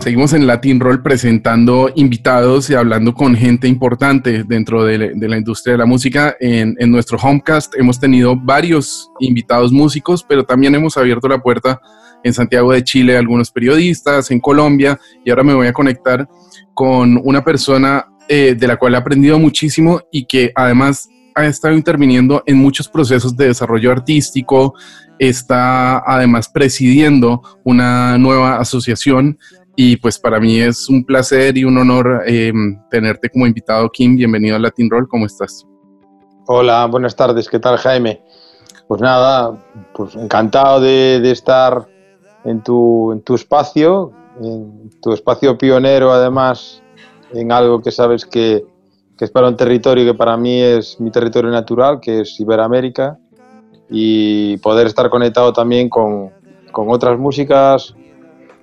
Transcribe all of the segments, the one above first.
Seguimos en Latin Roll presentando invitados y hablando con gente importante dentro de, la industria de la música. En, nuestro Homecast hemos tenido varios invitados músicos, pero también hemos abierto la puerta en Santiago de Chile a algunos periodistas, en Colombia, y ahora me voy a conectar con una persona eh, de la cual he aprendido muchísimo y que además ha estado interviniendo en muchos procesos de desarrollo artístico, está además presidiendo una nueva asociación y pues para mí es un placer y un honor em, tenerte como invitado, Kim. Bienvenido a Latin Roll, ¿cómo estás? Hola, buenas tardes, ¿qué tal Jaime? Pues nada, pues encantado de, estar en tu, en tu espacio, en tu espacio pionero además, en algo que sabes que, que es para un territorio que para mí es mi territorio natural, que es Iberoamérica, y poder estar conectado también con, con otras músicas,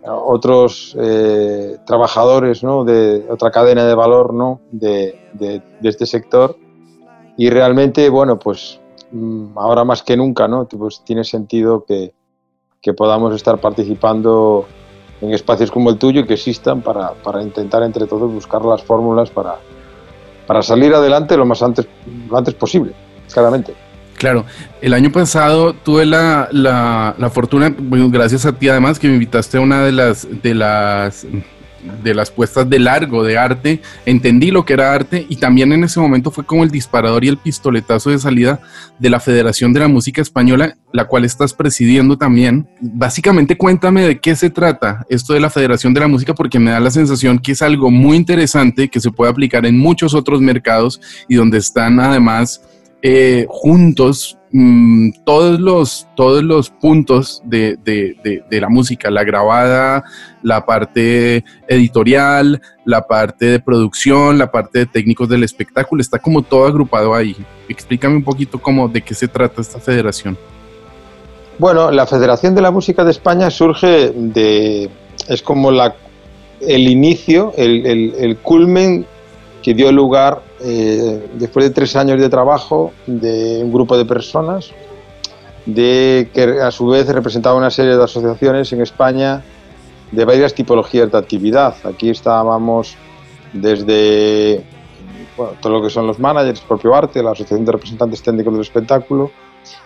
otros eh, trabajadores ¿no? de otra cadena de valor ¿no? de, de, este sector. Y realmente, bueno, pues mm, ahora más que nunca, ¿no? Pues tiene sentido que, que podamos estar participando en espacios como el tuyo y que existan para, para intentar entre todos buscar las fórmulas para, para salir adelante lo más antes, antes posible, claramente. Claro, el año pasado tuve la, la, la fortuna, gracias a ti además, que me invitaste a una de las, de las de las puestas de largo de arte, entendí lo que era arte y también en ese momento fue como el disparador y el pistoletazo de salida de la Federación de la Música Española, la cual estás presidiendo también. Básicamente cuéntame de qué se trata esto de la Federación de la Música porque me da la sensación que es algo muy interesante que se puede aplicar en muchos otros mercados y donde están además eh, juntos mm, todos, los, todos los puntos de, la música, la grabada, la parte editorial, la parte de producción, la parte de técnicos del espectáculo, está como todo agrupado ahí. Explícame un poquito cómo, de qué se trata esta federación. Bueno, la Federación de la Música de España surge de... es como la, el inicio, el, el culmen que dio lugar eh, después de tres años de trabajo de un grupo de personas, de que a su vez representaba una serie de asociaciones en España de varias tipologías de actividad. Aquí estábamos desde todo lo que son los managers, propio arte, la Asociación de Representantes Técnicos del Espectáculo,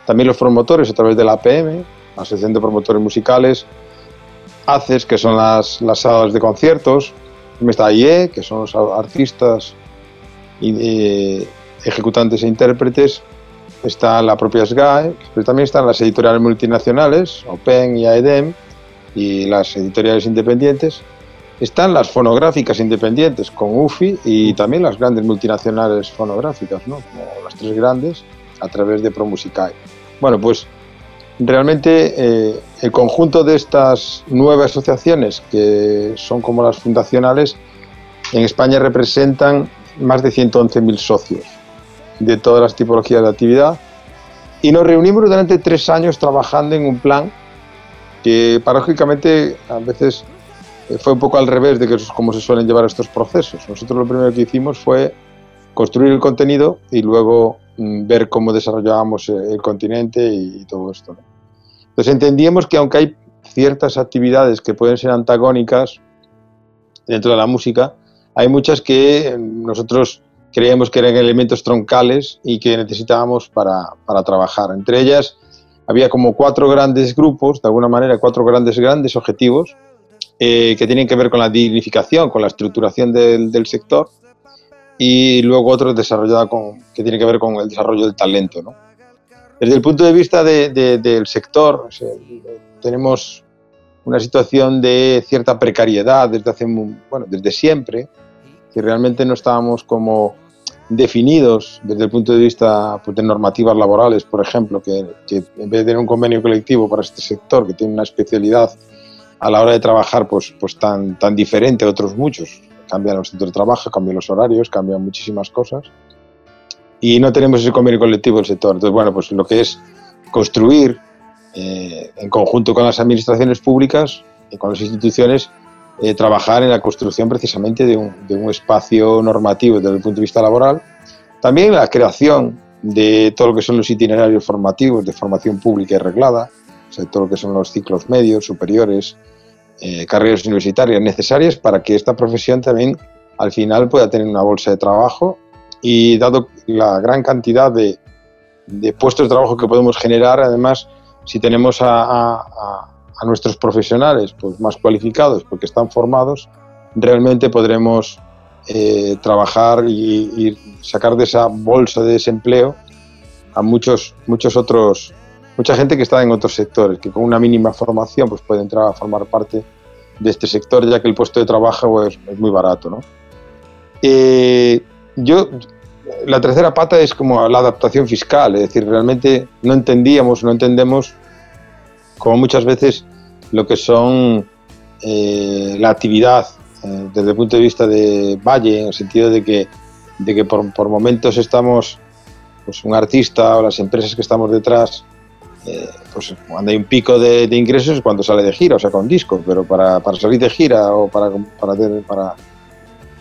también los promotores a través de la APM, la Asociación de Promotores Musicales, ACES, que son las, las salas de conciertos, está IE, que son los artistas eh, ejecutantes e intérpretes, está la propia SGAE, pero también están las editoriales multinacionales, OPEN y AEDEM, y las editoriales independientes. Están las fonográficas independientes con UFI y también las grandes multinacionales fonográficas, ¿no? como las tres grandes, a través de ProMusicae. Bueno, pues realmente eh, el conjunto de estas nueve asociaciones, que son como las fundacionales, en España representan más de 111.000 socios de todas las tipologías de actividad y nos reunimos durante tres años trabajando en un plan que paradójicamente a veces eh, fue un poco al revés de que cómo se suelen llevar estos procesos. Nosotros lo primero que hicimos fue construir el contenido y luego mm, ver cómo desarrollábamos eh, el continente y, todo esto. Entonces entendíamos que aunque hay ciertas actividades que pueden ser antagónicas dentro de la música, hay muchas que nosotros creíamos que eran elementos troncales y que necesitábamos para, para, trabajar. Entre ellas había como cuatro grandes grupos, de alguna manera cuatro grandes, grandes objetivos eh, que tienen que ver con la dignificación, con la estructuración del, del sector y luego otros desarrollados con, que tienen que ver con el desarrollo del talento. ¿no? Desde el punto de vista de, del sector, tenemos una situación de cierta precariedad desde hace bueno, desde siempre que realmente no estábamos como definidos desde el punto de vista pues, de normativas laborales, por ejemplo, que, en vez de tener un convenio colectivo para este sector que tiene una especialidad a la hora de trabajar pues, pues tan, tan diferente a otros muchos, cambian los centros de trabajo, cambian los horarios, cambian muchísimas cosas y no tenemos ese convenio colectivo del sector. Entonces, bueno, pues lo que es construir eh, en conjunto con las administraciones públicas y con las instituciones eh, trabajar en la construcción precisamente de un, espacio normativo desde el punto de vista laboral. También la creación de todo lo que son los itinerarios formativos de formación pública y reglada, o sea, todo lo que son los ciclos medios, superiores, eh, carreras universitarias necesarias para que esta profesión también al final pueda tener una bolsa de trabajo y dado la gran cantidad de, puestos de trabajo que podemos generar, además, si tenemos a, nuestros profesionales pues, más cualificados porque están formados, realmente podremos eh, trabajar y, y, sacar de esa bolsa de desempleo a muchos, muchos otros, mucha gente que está en otros sectores, que con una mínima formación pues puede entrar a formar parte de este sector, ya que el puesto de trabajo pues, es muy barato. ¿no? Eh, yo, la tercera pata es como la adaptación fiscal, es decir, realmente no entendíamos, no entendemos como muchas veces lo que son eh, la actividad eh, desde el punto de vista de Valle, en el sentido de que, de que por, por momentos estamos, pues un artista o las empresas que estamos detrás, eh, pues cuando hay un pico de, ingresos es cuando sale de gira, o sea, con disco, pero para, para salir de gira o para, para, para,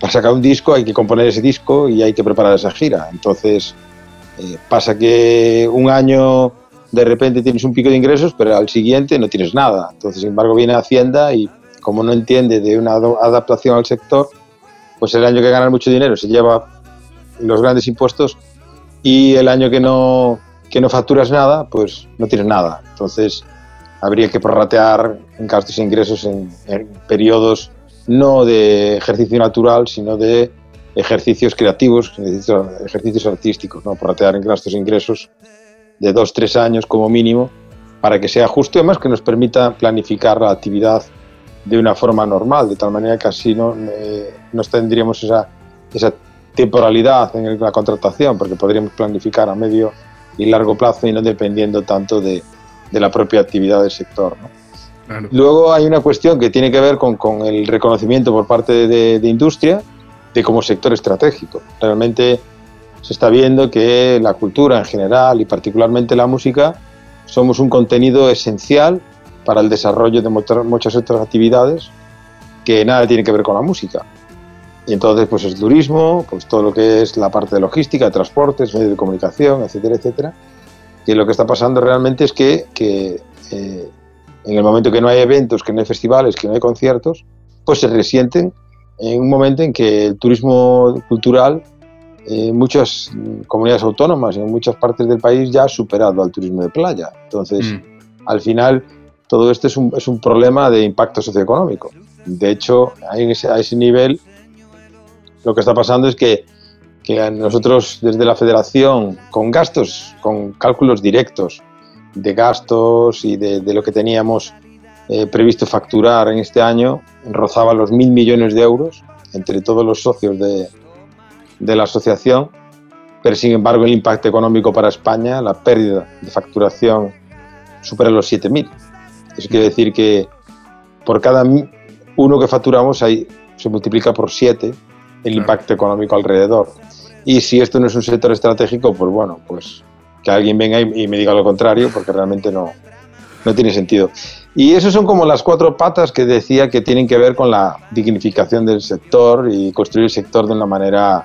para, sacar un disco hay que componer ese disco y hay que preparar esa gira. Entonces, eh, pasa que un año de repente tienes un pico de ingresos, pero al siguiente no tienes nada. Entonces, sin embargo, viene Hacienda y como no entiende de una adaptación al sector, pues el año que gana mucho dinero se lleva los grandes impuestos y el año que no que no facturas nada, pues no tienes nada. Entonces, habría que prorratear gastos e ingresos en, periodos no de ejercicio natural, sino de ejercicios creativos, ejercicios artísticos, ¿no? prorratear en gastos e ingresos de dos, tres años como mínimo, para que sea justo y además que nos permita planificar la actividad de una forma normal, de tal manera que así no, eh, no tendríamos esa, esa temporalidad en la contratación, porque podríamos planificar a medio y largo plazo y no dependiendo tanto de, de la propia actividad del sector. Luego hay una cuestión que tiene que ver con, con el reconocimiento por parte de, de, industria de como sector estratégico. Realmente se está viendo que la cultura en general y particularmente la música somos un contenido esencial para el desarrollo de muchas otras actividades que nada tiene que ver con la música. Y entonces, pues el turismo, pues todo lo que es la parte de logística, transportes, medios de comunicación, etcétera, etcétera. Que lo que está pasando realmente es que, que eh, en el momento que no hay eventos, que no hay festivales, que no hay conciertos, pues se resienten en un momento en que el turismo cultural en muchas comunidades autónomas, en muchas partes del país, ya ha superado al turismo de playa. Entonces, mm. al final, todo esto es un, es un, problema de impacto socioeconómico. De hecho, a ese, a ese nivel lo que está pasando es que, nosotros desde la federación, con gastos, con cálculos directos de gastos y de, lo que teníamos eh, previsto facturar en este año, rozaba los mil millones de euros entre todos los socios de, de la asociación, pero sin embargo el impacto económico para España, la pérdida de facturación supera los 7.000. Eso quiere decir que por cada uno que facturamos ahí se multiplica por 7 el impacto económico alrededor. Y si esto no es un sector estratégico, pues bueno, pues que alguien venga y, me diga lo contrario, porque realmente no, no tiene sentido. Y esas son como las cuatro patas que decía que tienen que ver con la dignificación del sector y construir el sector de una manera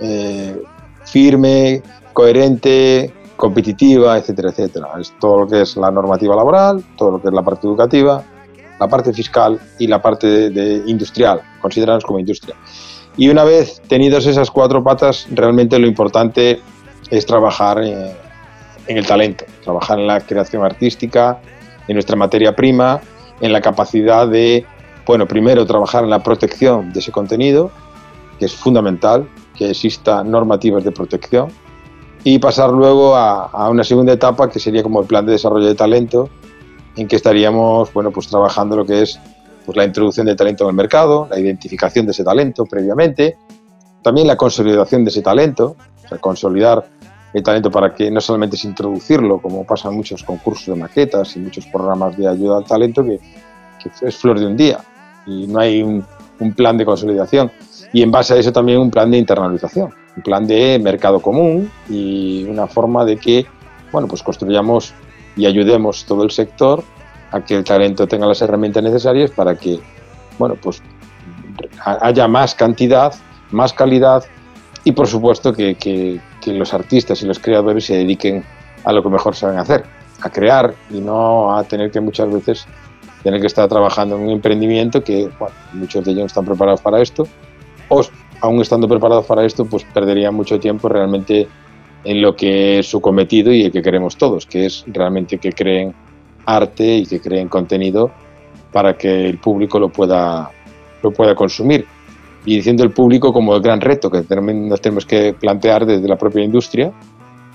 eh, firme, coherente, competitiva, etcétera, etcétera. Es todo lo que es la normativa laboral, todo lo que es la parte educativa, la parte fiscal y la parte de, industrial, considerados como industria. Y una vez tenidas esas cuatro patas, realmente lo importante es trabajar en, el talento, trabajar en la creación artística, en nuestra materia prima, en la capacidad de, bueno, primero trabajar en la protección de ese contenido, que es fundamental, que exista normativas de protección, y pasar luego a, una segunda etapa que sería como el plan de desarrollo de talento, en que estaríamos, bueno, pues trabajando lo que es pues la introducción de talento en el mercado, la identificación de ese talento previamente, también la consolidación de ese talento, o sea, consolidar el talento para que no solamente es introducirlo, como pasa en muchos concursos de maquetas y muchos programas de ayuda al talento, que, es flor de un día y no hay un, plan de consolidación. Y en base a eso también un plan de internalización, un plan de mercado común y una forma de que, bueno, pues construyamos y ayudemos todo el sector a que el talento tenga las herramientas necesarias para que, bueno, pues haya más cantidad, más calidad y por supuesto que, que, los artistas y los creadores se dediquen a lo que mejor saben hacer, a crear y no a tener que muchas veces tener que estar trabajando en un emprendimiento que bueno, muchos de ellos están preparados para esto, o aún estando preparados para esto, pues perderían mucho tiempo realmente en lo que es su cometido y el que queremos todos, que es realmente que creen arte y que creen contenido para que el público lo pueda, lo pueda consumir. Y diciendo el público como el gran reto que nos tenemos que plantear desde la propia industria,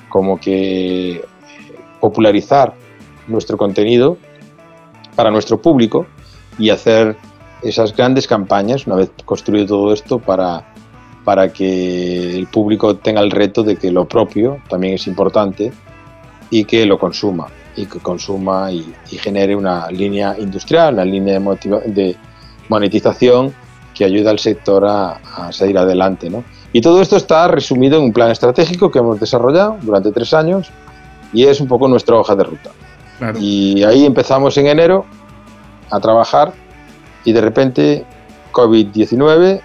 como que popularizar nuestro contenido para nuestro público y hacer esas grandes campañas, una vez construido todo esto, para, para que el público tenga el reto de que lo propio también es importante y que lo consuma, y que consuma y, genere una línea industrial, una línea de, de monetización que ayuda al sector a, a salir adelante. ¿no? Y todo esto está resumido en un plan estratégico que hemos desarrollado durante tres años y es un poco nuestra hoja de ruta. Y ahí empezamos en enero a trabajar y de repente COVID-19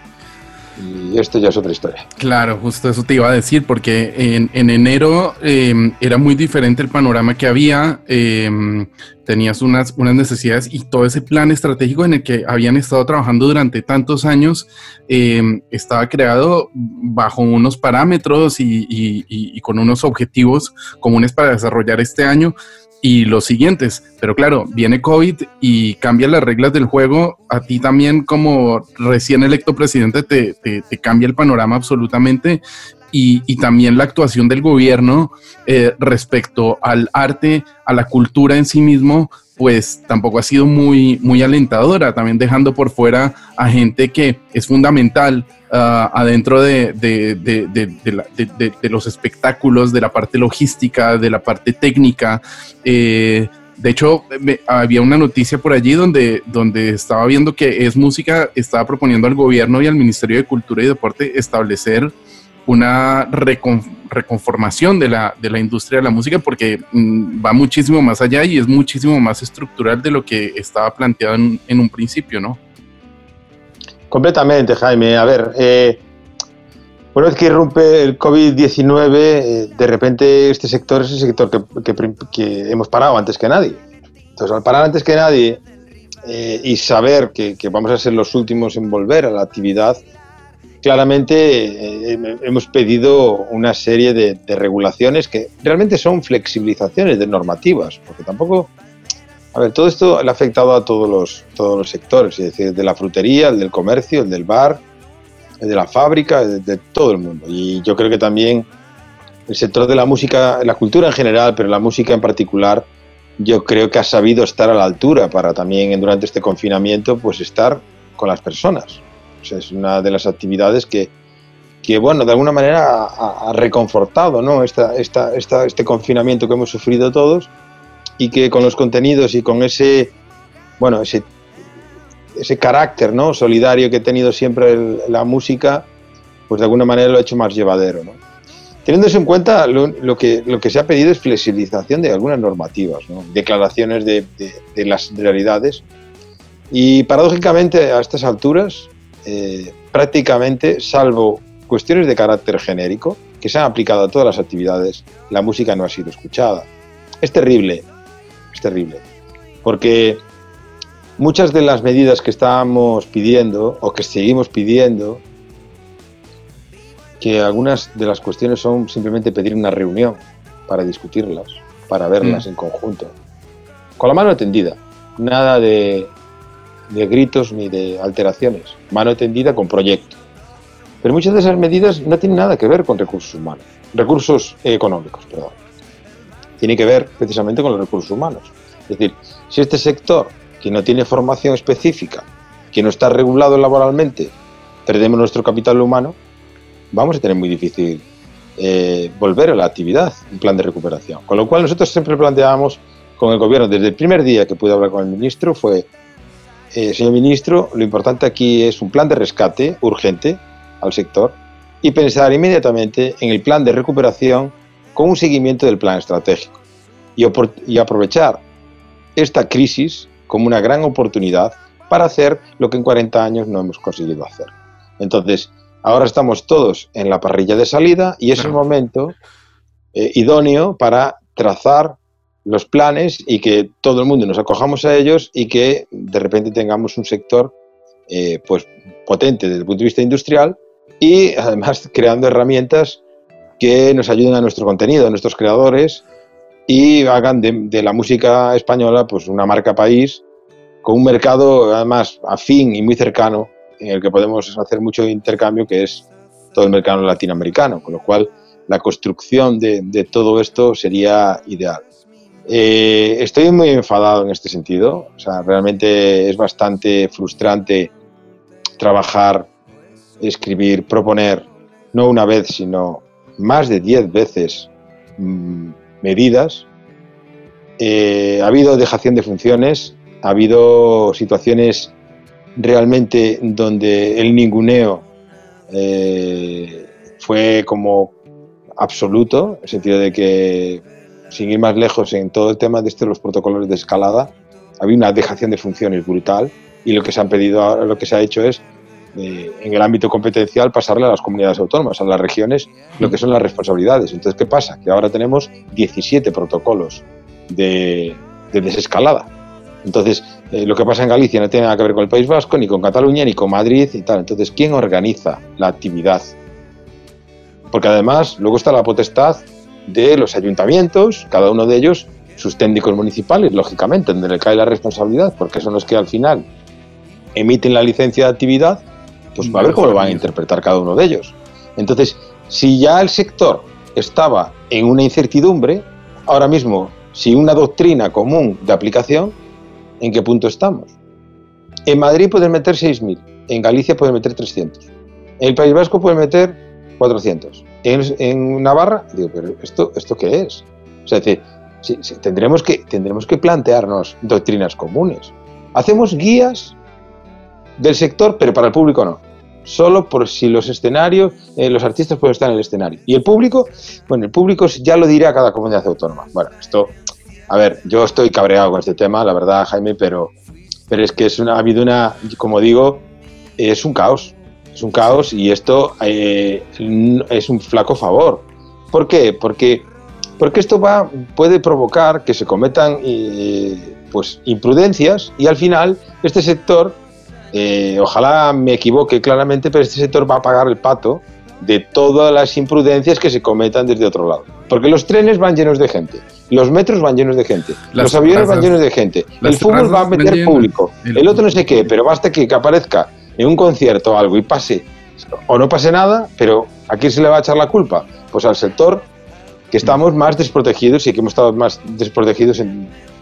y esto ya es otra historia. Claro, justo eso te iba a decir, porque en, enero em, era muy diferente el panorama que había, em, tenías unas, unas necesidades y todo ese plan estratégico en el que habían estado trabajando durante tantos años em, estaba creado bajo unos parámetros y, y con unos objetivos comunes para desarrollar este año y los siguientes. Pero claro, viene COVID y cambia las reglas del juego. A ti también como recién electo presidente te, te, cambia el panorama absolutamente. Y, y, también la actuación del gobierno eh, respecto al arte, a la cultura en sí mismo, pues tampoco ha sido muy, muy alentadora, también dejando por fuera a gente que es fundamental uh, adentro de, los espectáculos, de la parte logística, de la parte técnica. Eh, de hecho, había una noticia por allí donde, donde estaba viendo que Es Música estaba proponiendo al gobierno y al Ministerio de Cultura y Deporte establecer una reconformación de la, de la industria de la música porque mm, va muchísimo más allá y es muchísimo más estructural de lo que estaba planteado en, en un principio, ¿no? Completamente, Jaime. A ver, eh, una vez que irrumpe el COVID-19, eh, de repente este sector es el sector que, hemos parado antes que nadie. Entonces, al parar antes que nadie eh, y saber que, vamos a ser los últimos en volver a la actividad, claramente hemos pedido una serie de regulaciones que realmente son flexibilizaciones de normativas, porque tampoco a ver, todo esto le ha afectado a todos los, todos los sectores, es decir, de la frutería, el del comercio, el del bar, el de la fábrica, de, todo el mundo. Y yo creo que también el sector de la música, la cultura en general, pero la música en particular, yo creo que ha sabido estar a la altura para también durante este confinamiento, pues estar con las personas. es una de las actividades que, que bueno, de alguna manera ha, reconfortado ¿no? esta, esta, este confinamiento que hemos sufrido todos y que con los contenidos y con ese, bueno, ese, ese carácter ¿no? solidario que ha tenido siempre la música, pues de alguna manera lo ha hecho más llevadero. ¿no? Teniendo en cuenta, lo, que, lo que se ha pedido es flexibilización de algunas normativas, ¿no? declaraciones de, de, las realidades. Y paradójicamente, a estas alturas, eh, prácticamente, salvo cuestiones de carácter genérico, que se han aplicado a todas las actividades, la música no ha sido escuchada. Es terrible, es terrible. Porque muchas de las medidas que estábamos pidiendo o que seguimos pidiendo, que algunas de las cuestiones son simplemente pedir una reunión para discutirlas, para verlas mm. en conjunto, con la mano tendida, nada de, de gritos ni de alteraciones, mano tendida con proyecto. Pero muchas de esas medidas no tienen nada que ver con recursos humanos, recursos económicos, perdón tiene que ver precisamente con los recursos humanos. Es decir, si este sector, que no tiene formación específica, que no está regulado laboralmente, perdemos nuestro capital humano, vamos a tener muy difícil eh, volver a la actividad, un plan de recuperación. Con lo cual nosotros siempre planteábamos con el gobierno, desde el primer día que pude hablar con el ministro, fue, eh, señor ministro, lo importante aquí es un plan de rescate urgente al sector y pensar inmediatamente en el plan de recuperación con un seguimiento del plan estratégico y, aprovechar esta crisis como una gran oportunidad para hacer lo que en 40 años no hemos conseguido hacer. Entonces, ahora estamos todos en la parrilla de salida y es el momento eh, idóneo para trazar los planes y que todo el mundo nos acojamos a ellos y que de repente tengamos un sector eh, pues potente desde el punto de vista industrial y además creando herramientas que nos ayuden a nuestro contenido, a nuestros creadores y hagan de, la música española pues una marca país con un mercado además afín y muy cercano en el que podemos hacer mucho intercambio que es todo el mercado latinoamericano, con lo cual la construcción de, de todo esto sería ideal. Eh, estoy muy enfadado en este sentido, o sea, realmente es bastante frustrante trabajar, escribir, proponer, no una vez, sino más de diez veces mm, medidas. Eh, ha habido dejación de funciones, ha habido situaciones realmente donde el ninguneo eh, fue como absoluto, en el sentido de que sin ir más lejos, en todo el tema de este, los protocolos de escalada, había una dejación de funciones brutal y lo que se han pedido, lo que se ha hecho es, eh, en el ámbito competencial, pasarle a las comunidades autónomas, a las regiones, lo que son las responsabilidades. Entonces, ¿qué pasa? Que ahora tenemos 17 protocolos de, desescalada. Entonces, eh, lo que pasa en Galicia no tiene nada que ver con el País Vasco, ni con Cataluña, ni con Madrid y tal. Entonces, ¿quién organiza la actividad? Porque además, luego está la potestad de los ayuntamientos, cada uno de ellos, sus técnicos municipales, lógicamente, donde le cae la responsabilidad, porque son los que al final emiten la licencia de actividad, pues va a ver cómo lo van a interpretar cada uno de ellos. Entonces, si ya el sector estaba en una incertidumbre, ahora mismo, sin una doctrina común de aplicación, ¿en qué punto estamos? En Madrid pueden meter 6.000, en Galicia pueden meter 300, en el País Vasco pueden meter 400 en, Navarra, digo, pero ¿esto, ¿esto qué es? O sea, tendremos, que, tendremos que plantearnos doctrinas comunes. Hacemos guías del sector, pero para el público no. Solo por si los escenarios, eh, los artistas pueden estar en el escenario. Y el público, bueno, el público ya lo dirá cada comunidad autónoma. Bueno, esto, a ver, yo estoy cabreado con este tema, la verdad, Jaime, pero, pero es que es una, ha habido una, como digo, es un caos es un caos y esto eh, es un flaco favor. ¿Por qué? Porque, porque esto va, puede provocar que se cometan eh, pues, imprudencias y al final este sector, eh, ojalá me equivoque claramente, pero este sector va a pagar el pato de todas las imprudencias que se cometan desde otro lado. Porque los trenes van llenos de gente, los metros van llenos de gente, los aviones van llenos de gente, el fútbol va a meter público, el otro no sé qué, pero basta que aparezca en un concierto o algo y pase, o no pase nada, pero ¿a quién se le va a echar la culpa? Pues al sector que estamos más desprotegidos y que hemos estado más desprotegidos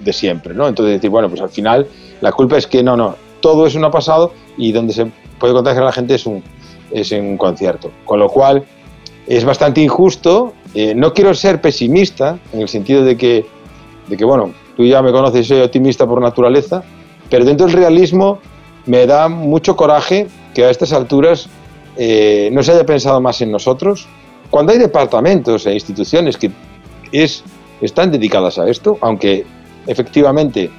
de siempre, ¿no? Entonces decir, bueno, pues al final la culpa es que no, no, todo eso no ha pasado y donde se puede contagiar a la gente es, un, es en un concierto. Con lo cual es bastante injusto. Eh, no quiero ser pesimista en el sentido de que, de que, bueno, tú ya me conoces, soy optimista por naturaleza, pero dentro del realismo me da mucho coraje que a estas alturas eh, no se haya pensado más en nosotros. Cuando hay departamentos e instituciones que es, están dedicadas a esto, aunque efectivamente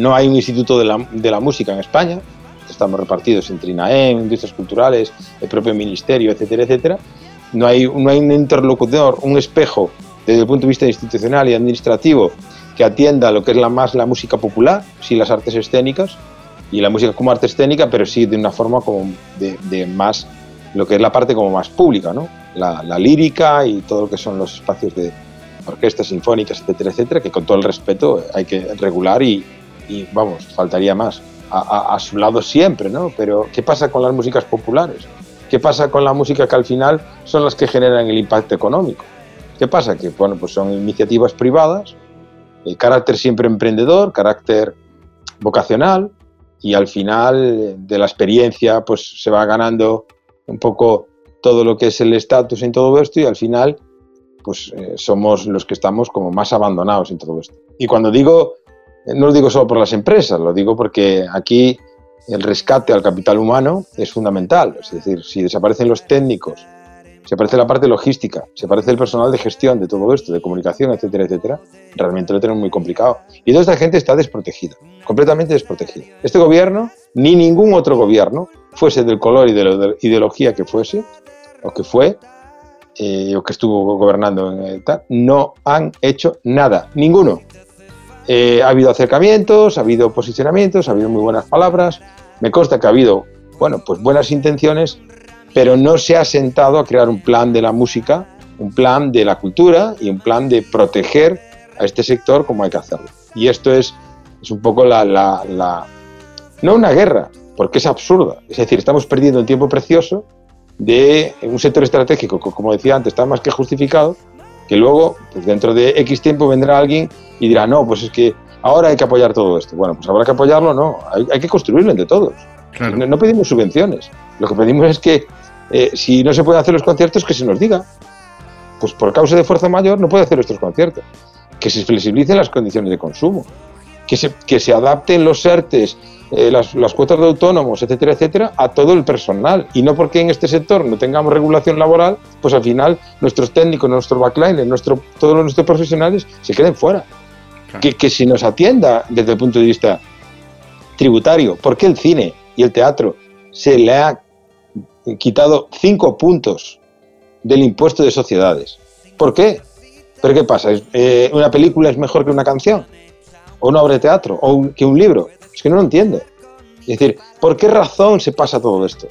no hay un instituto de la, de la música en España, estamos repartidos entre INAEM, Industrias Culturales, el propio Ministerio, etcétera, etcétera, no hay, no hay un interlocutor, un espejo desde el punto de vista institucional y administrativo que atienda lo que es la más la música popular, sí las artes escénicas, y la música como arte escénica, pero sí de una forma como de, más, lo que es la parte como más pública, ¿no? La, lírica y todo lo que son los espacios de orquestas sinfónicas, etcétera, etcétera, que con todo el respeto hay que regular y, vamos, faltaría más. A, a, su lado siempre, ¿no? Pero ¿qué pasa con las músicas populares? ¿Qué pasa con la música que al final son las que generan el impacto económico? ¿Qué pasa? Que, bueno, pues son iniciativas privadas, el carácter siempre emprendedor, carácter vocacional, y al final de la experiencia pues se va ganando un poco todo lo que es el estatus en todo esto y al final pues eh, somos los que estamos como más abandonados en todo esto. Y cuando digo, no lo digo solo por las empresas, lo digo porque aquí el rescate al capital humano es fundamental. Es decir, si desaparecen los técnicos, se aparece la parte logística, se aparece el personal de gestión de todo esto, de comunicación, etcétera, etcétera, realmente lo tenemos muy complicado. Y toda esta gente está desprotegida, completamente desprotegida. Este gobierno, ni ningún otro gobierno, fuese del color y de la ideología que fuese, o que fue, eh, o que estuvo gobernando en el TAP, no han hecho nada, ninguno. Eh, ha habido acercamientos, ha habido posicionamientos, ha habido muy buenas palabras. Me consta que ha habido, bueno, pues buenas intenciones, pero no se ha sentado a crear un plan de la música, un plan de la cultura y un plan de proteger a este sector como hay que hacerlo. Y esto es, es un poco la, la, no una guerra, porque es absurda. Es decir, estamos perdiendo un tiempo precioso de un sector estratégico que, como decía antes, está más que justificado, que luego, pues dentro de X tiempo vendrá alguien y dirá, no, pues es que ahora hay que apoyar todo esto. Bueno, pues habrá que apoyarlo, no, hay, que construirlo entre todos. No, pedimos subvenciones, lo que pedimos es que eh, si no se pueden hacer los conciertos, que se nos diga. Pues por causa de fuerza mayor no puede hacer estos conciertos. Que se flexibilicen las condiciones de consumo, que se, que se adapten los ERTES, eh, las, las, cuotas de autónomos, etcétera, etcétera, a todo el personal. Y no porque en este sector no tengamos regulación laboral, pues al final nuestros técnicos, nuestros backliners, nuestro, todos nuestros profesionales se queden fuera. Que, que si nos atienda desde el punto de vista tributario, porque el cine y el teatro se le ha quitado cinco puntos del impuesto de sociedades. ¿Por qué? ¿Pero qué pasa? Eh, ¿Una película es mejor que una canción? ¿O una obra de teatro? ¿O que un libro? Es que no lo entiendo. Es decir, ¿por qué razón se pasa todo esto?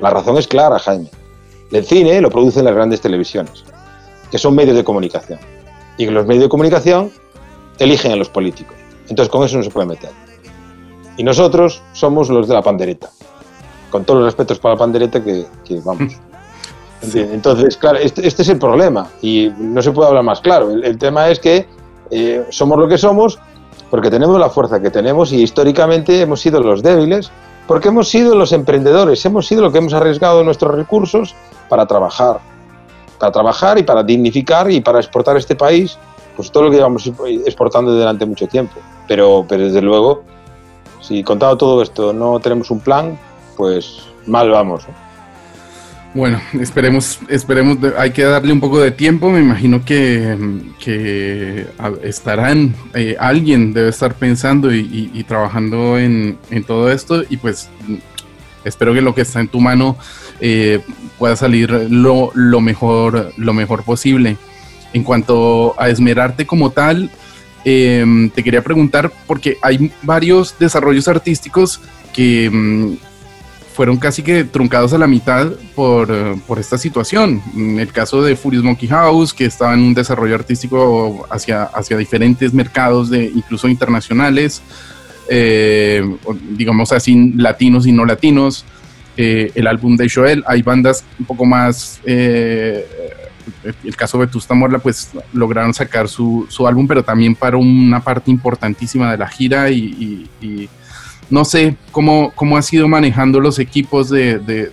La razón es clara, Jaime. El cine lo producen las grandes televisiones, que son medios de comunicación. Y que los medios de comunicación eligen a los políticos. Entonces con eso no se puede meter. Y nosotros somos los de la pandereta con todos los respetos para la pandereta que, vamos. Entonces, claro, este, este, es el problema y no se puede hablar más claro. El, tema es que eh, somos lo que somos porque tenemos la fuerza que tenemos y históricamente hemos sido los débiles porque hemos sido los emprendedores, hemos sido los que hemos arriesgado nuestros recursos para trabajar, para trabajar y para dignificar y para exportar este país, pues todo lo que llevamos exportando durante mucho tiempo. Pero, pero desde luego, si contado todo esto no tenemos un plan, pues mal vamos. Bueno, esperemos, esperemos, hay que darle un poco de tiempo, me imagino que, que estarán, eh, alguien debe estar pensando y, trabajando en, todo esto y pues espero que lo que está en tu mano eh, pueda salir lo, lo, mejor, lo mejor posible. En cuanto a esmerarte como tal, em, te quería preguntar, porque hay varios desarrollos artísticos que mm, fueron casi que truncados a la mitad por, eh, por, esta situación. En el caso de Furious Monkey House, que estaba en un desarrollo artístico hacia, hacia diferentes mercados, de, incluso internacionales, eh, digamos así, latinos y no latinos. Eh, el álbum de Joel, hay bandas un poco más... el caso de Tusta Morla, pues lograron sacar su, su, álbum, pero también para una parte importantísima de la gira y no sé cómo, cómo has ido manejando los equipos de,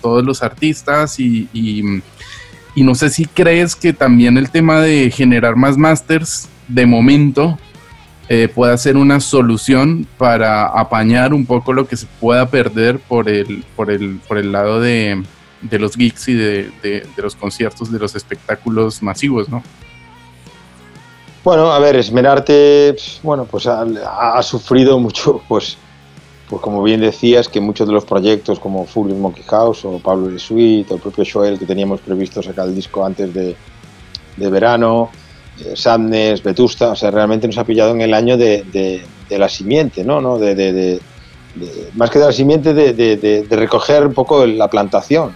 todos los artistas y, no sé si crees que también el tema de generar más masters de momento eh, pueda ser una solución para apañar un poco lo que se pueda perder por el, por el, por el lado de, los geeks y de, los conciertos, de los espectáculos masivos, ¿no? Bueno, a ver, Esmerarte, bueno, pues ha, ha, sufrido mucho, pues pues como bien decías, que muchos de los proyectos como Furious Monkey House o Pablo de Suite o el propio Joel que teníamos previsto sacar el disco antes de, verano, eh, Sadness, Vetusta, o sea, realmente nos ha pillado en el año de, la simiente, ¿no? ¿no? De, más que de la simiente, de, recoger un poco la plantación,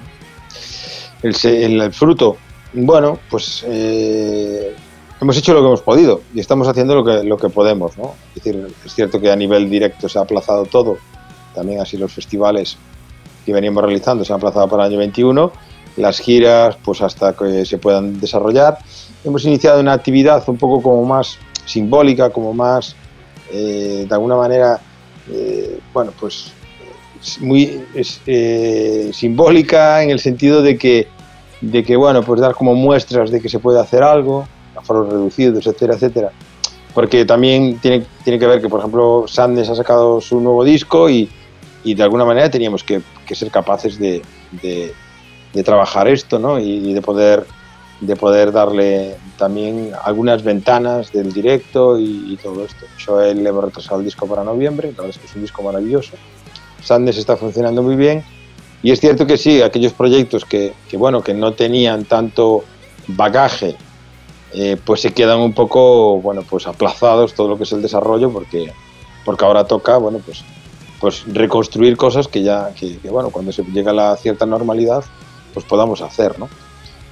el, el fruto. Bueno, pues eh, hemos hecho lo que hemos podido y estamos haciendo lo que, lo que podemos. ¿no? Es decir, es cierto que a nivel directo se ha aplazado todo, también así los festivales que veníamos realizando se han aplazado para el año 21, las giras pues hasta que se puedan desarrollar. Hemos iniciado una actividad un poco como más simbólica, como más, eh, de alguna manera, eh, bueno, pues muy eh, simbólica en el sentido de que, de que, bueno, pues dar como muestras de que se puede hacer algo, aforos reducidos, etcétera, etcétera. Porque también tiene, tiene que ver que, por ejemplo, Sandes ha sacado su nuevo disco y, y de alguna manera teníamos que, que ser capaces de, de, trabajar esto ¿no? y, de, poder, de poder darle también algunas ventanas del directo y, todo esto. Yo le hemos retrasado el disco para noviembre, la verdad es que es un disco maravilloso. Sandes está funcionando muy bien Y es cierto que sí, aquellos proyectos que, que bueno, que no tenían tanto bagaje, eh, pues se quedan un poco, bueno, pues aplazados todo lo que es el desarrollo, porque, porque ahora toca, bueno, pues, pues reconstruir cosas que ya, que, bueno, cuando se llega a la cierta normalidad, pues podamos hacer, ¿no?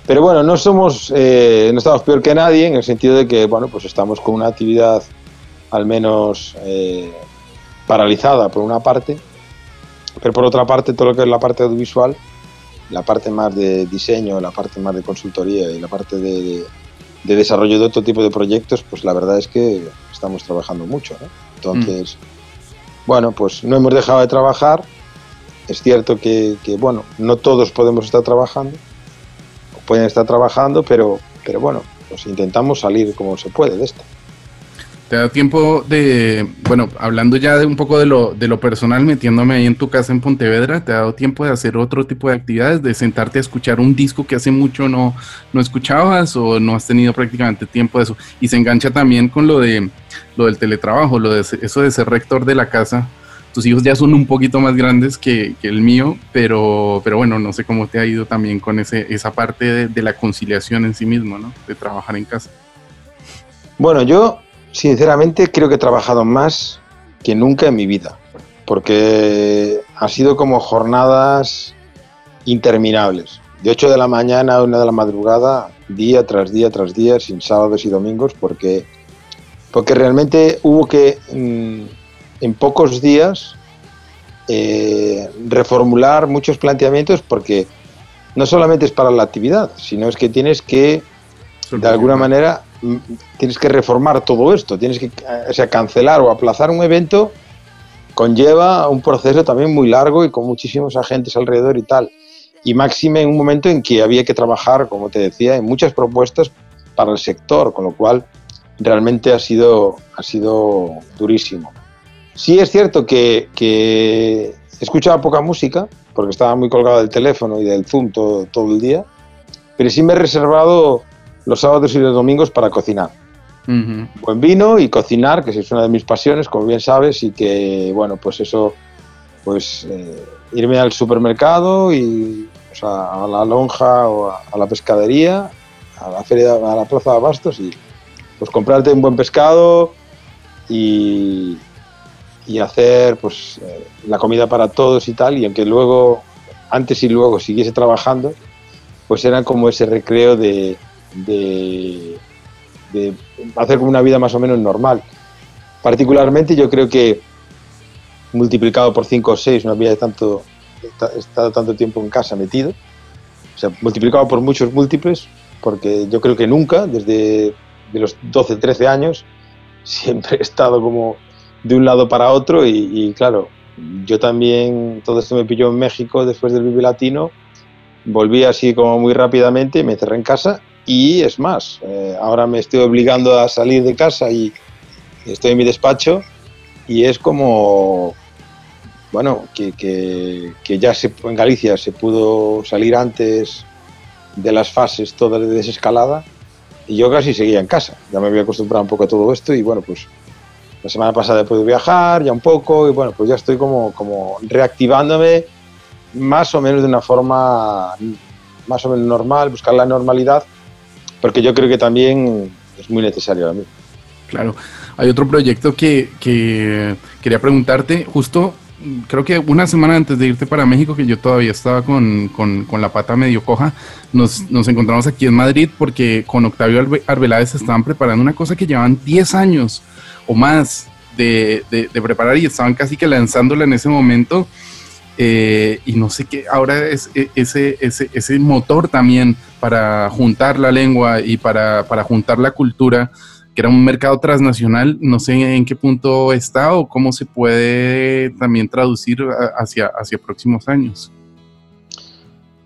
Pero bueno, no somos, eh, no estamos peor que nadie en el sentido de que, bueno, pues estamos con una actividad al menos eh, paralizada por una parte, pero por otra parte todo lo que es la parte audiovisual, la parte más de diseño, la parte más de consultoría y la parte de, desarrollo de otro tipo de proyectos, pues la verdad es que estamos trabajando mucho. Entonces, mm. bueno, pues no hemos dejado de trabajar. Es cierto que, que, bueno, no todos podemos estar trabajando, pueden estar trabajando, pero, pero bueno, pues intentamos salir como se puede de esto. ¿Te da tiempo de, bueno, hablando ya de un poco de lo, de lo personal, metiéndome ahí en tu casa en Pontevedra, ¿te ha dado tiempo de hacer otro tipo de actividades, de sentarte a escuchar un disco que hace mucho no, no escuchabas o no has tenido prácticamente tiempo de eso? Y se engancha también con lo de lo del teletrabajo, lo de eso de ser rector de la casa. Tus hijos ya son un poquito más grandes que, el mío, pero, pero bueno, no sé cómo te ha ido también con ese, esa parte de, de la conciliación en sí mismo, ¿no? De trabajar en casa. Bueno, yo Sinceramente creo que he trabajado más que nunca en mi vida, porque ha sido como jornadas interminables. De 8 de la mañana a 1 de la madrugada, día tras día tras día, sin sábados y domingos, porque, porque realmente hubo que mm, en pocos días eh, reformular muchos planteamientos porque no solamente es para la actividad, sino es que tienes que, de alguna manera, tienes que reformar todo esto, tienes que o sea, cancelar o aplazar un evento conlleva un proceso también muy largo y con muchísimos agentes alrededor y tal. Y máxime en un momento en que había que trabajar, como te decía, en muchas propuestas para el sector, con lo cual realmente ha sido, ha sido durísimo. Sí es cierto que, que escuchaba poca música, porque estaba muy colgado del teléfono y del Zoom todo, todo el día, pero sí me he reservado los sábados y los domingos para cocinar. Buen vino y cocinar, que es una de mis pasiones, como bien sabes, y que, bueno, pues eso, pues eh, irme al supermercado y a la lonja o a, la pescadería, a la feria, a la plaza de abastos y pues comprarte un buen pescado y, y hacer pues eh, la comida para todos y tal, y aunque luego, antes y luego siguiese trabajando, pues era como ese recreo de, de, hacer una vida más o menos normal. Particularmente yo creo que multiplicado por 5 o 6 no había tanto, estado tanto tiempo en casa metido. O sea, multiplicado por muchos múltiples, porque yo creo que nunca, desde de los 12, 13 años, siempre he estado como de un lado para otro y, claro, yo también, todo esto me pilló en México después del Vive Latino, volví así como muy rápidamente, me cerré en casa y es más, eh, ahora me estoy obligando a salir de casa y estoy en mi despacho y es como, bueno, que, que, ya en Galicia se pudo salir antes de las fases todas de desescalada y yo casi seguía en casa. Ya me había acostumbrado un poco a todo esto y bueno, pues la semana pasada he podido viajar ya un poco y bueno, pues ya estoy como, como reactivándome más o menos de una forma más o menos normal, buscar la normalidad porque yo creo que también es muy necesario a mí. Claro, hay otro proyecto que, quería preguntarte, justo creo que una semana antes de irte para México, que yo todavía estaba con, la pata medio coja, nos, encontramos aquí en Madrid porque con Octavio Arbeláez estaban preparando una cosa que llevaban 10 años o más de, de preparar y estaban casi que lanzándola en ese momento. Eh, y no sé qué, ahora es e, ese, ese, ese motor también para juntar la lengua y para, para juntar la cultura, que era un mercado transnacional, no sé en qué punto está o cómo se puede también traducir hacia, hacia próximos años.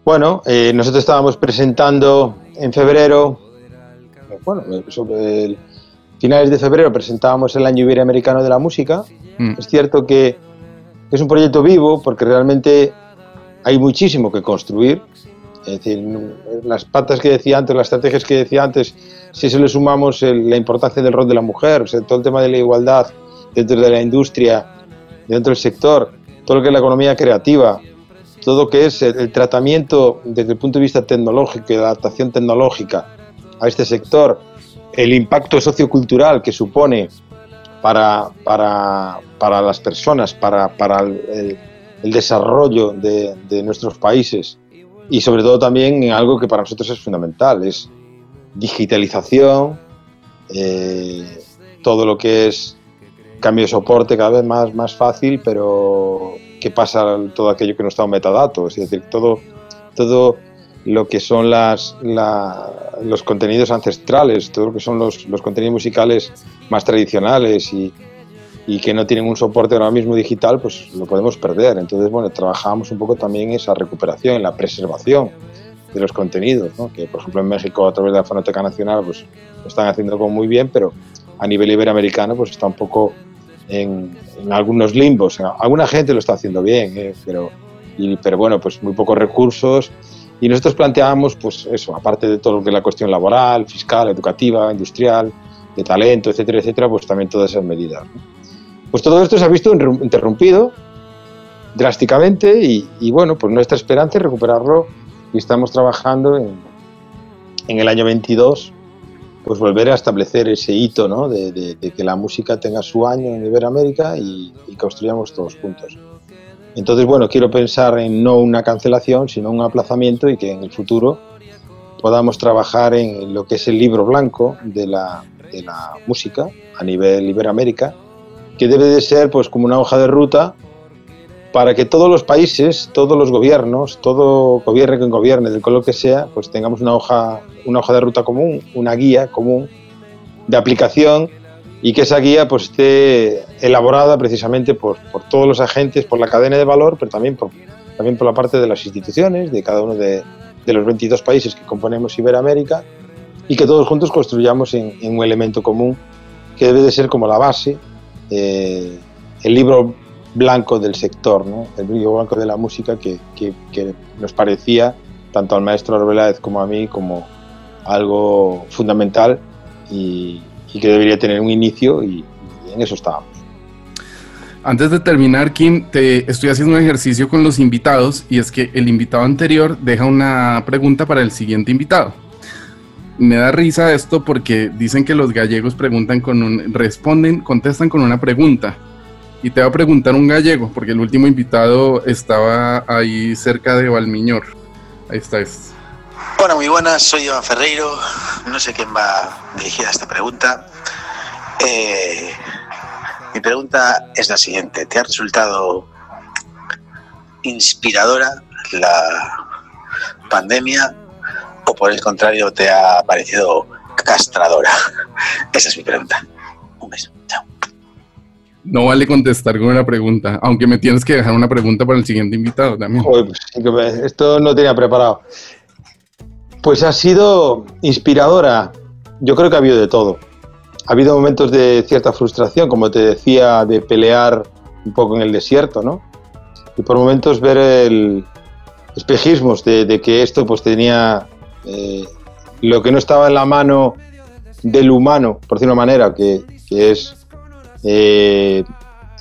Bueno, eh, nosotros estábamos presentando en febrero, bueno, sobre el, finales de febrero presentábamos el Año Iberoamericano de la Música. Mm. Es cierto que es un proyecto vivo porque realmente hay muchísimo que construir. Es decir, las patas que decía antes, las estrategias que decía antes, si se le sumamos la importancia del rol de la mujer, todo el tema de la igualdad dentro de la industria, dentro del sector, todo lo que es la economía creativa, todo lo que es el, tratamiento desde el punto de vista tecnológico y de adaptación tecnológica a este sector, el impacto sociocultural que supone para, para, para las personas, para, para el, desarrollo de, de, nuestros países y sobre todo también en algo que para nosotros es fundamental, es digitalización, eh, todo lo que es cambio de soporte cada vez más, más fácil, pero ¿qué pasa todo aquello que no está en metadatos? Es decir, todo, todo lo que son las, los contenidos ancestrales, todo lo que son los, los contenidos musicales más tradicionales y, y, que no tienen un soporte ahora mismo digital, pues lo podemos perder. Entonces, bueno, trabajamos un poco también en esa recuperación, en la preservación de los contenidos, ¿no? que por ejemplo en México a través de la Fonoteca Nacional pues lo están haciendo como muy bien, pero a nivel iberoamericano pues está un poco en, algunos limbos. Alguna gente lo está haciendo bien, ¿eh? pero, pero bueno, pues muy pocos recursos. Y nosotros planteábamos, pues eso, aparte de todo lo que es la cuestión laboral, fiscal, educativa, industrial, de talento, etcétera, etcétera, pues también todas esas medidas. Pues todo esto se ha visto interrumpido drásticamente y, bueno, pues nuestra esperanza es recuperarlo y estamos trabajando en, en el año 22 pues volver a establecer ese hito ¿no? de, que la música tenga su año en Iberoamérica y, y, construyamos todos juntos. Entonces, bueno, quiero pensar en no una cancelación, sino un aplazamiento y que en el futuro podamos trabajar en lo que es el libro blanco de la, de la música a nivel Iberoamérica, que debe de ser pues como una hoja de ruta para que todos los países, todos los gobiernos, todo gobierno que gobierne, del color que sea, pues tengamos una hoja, una hoja de ruta común, una guía común de aplicación y que esa guía pues esté elaborada precisamente por, por todos los agentes, por la cadena de valor, pero también por, también por la parte de las instituciones, de cada uno de, de los 22 países que componemos Iberoamérica y que todos juntos construyamos en, en un elemento común que debe de ser como la base. Eh, el libro blanco del sector, el brillo blanco de la música que, que, nos parecía, tanto al maestro Arbeláez como a mí, como algo fundamental y, y que debería tener un inicio y, y, en eso estábamos. Antes de terminar, Kim, te estoy haciendo un ejercicio con los invitados y es que el invitado anterior deja una pregunta para el siguiente invitado. Me da risa esto porque dicen que los gallegos preguntan con un, responden, contestan con una pregunta y te va a preguntar un gallego, porque el último invitado estaba ahí cerca de Valmiñor. Ahí está. Es. Bueno, muy buenas, soy Iván Ferreiro. No sé quién va dirigida esta pregunta. Eh, mi pregunta es la siguiente. ¿Te ha resultado inspiradora la pandemia o por el contrario te ha parecido castradora? Esa es mi pregunta. Un beso. Chao. No vale contestar con una pregunta, aunque me tienes que dejar una pregunta para el siguiente invitado también. Pues, esto no tenía preparado. Pues ha sido inspiradora. Yo creo que ha habido de todo. Ha habido momentos de cierta frustración, como te decía, de pelear un poco en el desierto, ¿no? Y por momentos ver el espejismos de, de que esto pues tenía eh, lo que no estaba en la mano del humano, por decirlo de una manera, que, que es eh,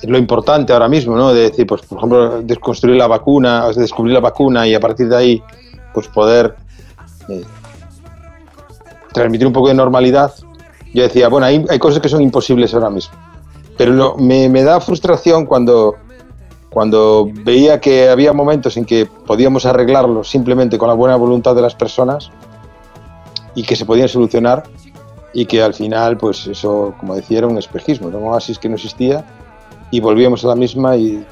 lo importante ahora mismo, ¿no? De decir, pues, por ejemplo, desconstruir la vacuna, descubrir la vacuna y a partir de ahí, pues poder eh, transmitir un poco de normalidad. Yo decía, bueno, hay, hay cosas que son imposibles ahora mismo. Pero lo, me, me, da frustración cuando, cuando veía que había momentos en que podíamos arreglarlo simplemente con la buena voluntad de las personas y que se podían solucionar y que al final, pues eso, como decía, era un espejismo, era un oasis que no existía y volvíamos a la misma y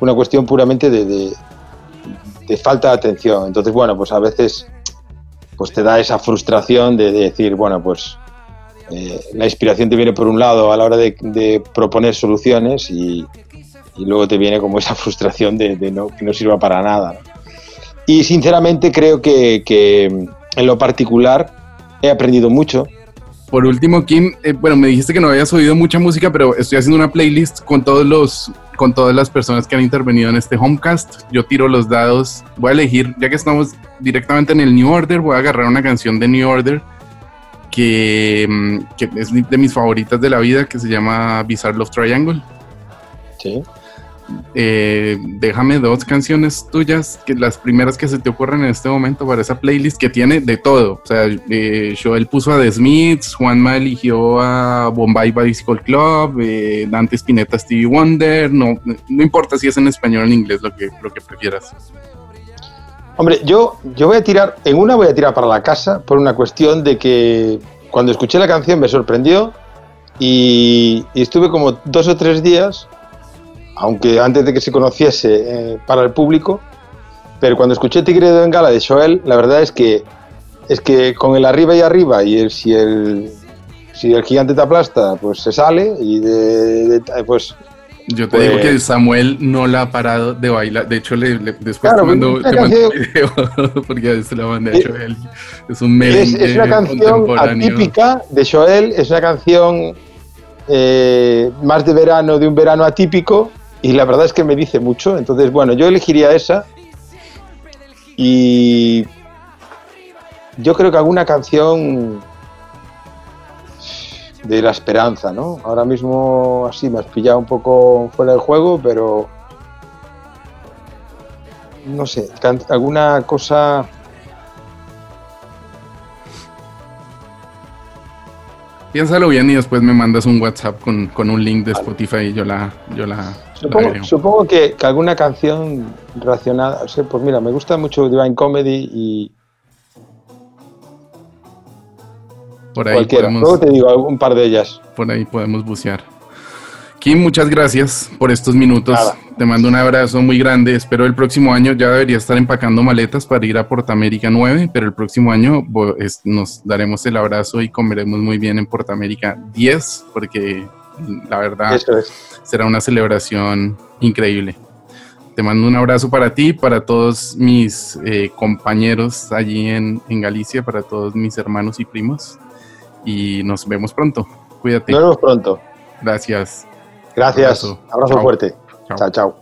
una cuestión puramente de, de, de, falta de atención. Entonces, bueno, pues a veces pues te da esa frustración de, de decir, bueno, pues eh, la inspiración te viene por un lado a la hora de, de proponer soluciones y, y, luego te viene como esa frustración de, no, que no sirva para nada. Y sinceramente creo que, que en lo particular he aprendido mucho por último, Kim, eh, bueno, me dijiste que no habías oído mucha música, pero estoy haciendo una playlist con todos los, con todas las personas que han intervenido en este homecast. Yo tiro los dados, voy a elegir, ya que estamos directamente en el New Order, voy a agarrar una canción de New Order que, mm, que es de mis favoritas de la vida, que se llama Bizarre Love Triangle. Sí. eh, déjame dos canciones tuyas, que las primeras que se te ocurren en este momento para esa playlist que tiene de todo. O sea, eh, Joel puso a The Smiths, Juanma eligió a Bombay Bicycle Club, eh, Dante Spinetta Stevie Wonder, no, no importa si es en español o en inglés, lo que, lo que prefieras. Hombre, yo, yo voy a tirar, en una voy a tirar para la casa por una cuestión de que cuando escuché la canción me sorprendió y, estuve como dos o tres días, aunque antes de que se conociese eh, para el público, pero cuando escuché Tigre de Bengala de Joel, la verdad es que es que con el arriba y arriba y el, si el si el gigante te aplasta, pues se sale y de, pues yo te digo que pues- Samuel no la ha parado de bailar. De hecho, le, después te mando, te mando un video porque es la banda de Joel. Es un es, es una canción atípica de Joel. Es una canción eh, más de verano, de un verano atípico. Y la verdad es que me dice mucho. Entonces, bueno, yo elegiría esa. Y yo creo que alguna canción de la esperanza, ¿no? Ahora mismo así me has pillado un poco fuera del juego, pero no sé, alguna cosa Piénsalo bien y después me mandas un WhatsApp con, un link de Spotify y yo la, yo la, supongo, que, alguna canción relacionada, o pues mira, me gusta mucho Divine Comedy y, Por ahí podemos, Luego te digo un par de ellas. Por ahí podemos bucear. Kim, muchas gracias por estos minutos. Te mando un abrazo muy grande. Espero el próximo año ya debería estar empacando maletas para ir a Portamérica 9, pero el próximo año nos daremos el abrazo y comeremos muy bien en Portamérica 10, porque la verdad, será una celebración increíble. Te mando un abrazo para ti, para todos mis eh, compañeros allí en, en Galicia, para todos mis hermanos y primos. Y nos vemos pronto. Cuídate. Nos vemos pronto. Gracias. Gracias. Abrazo fuerte. Chao, chao.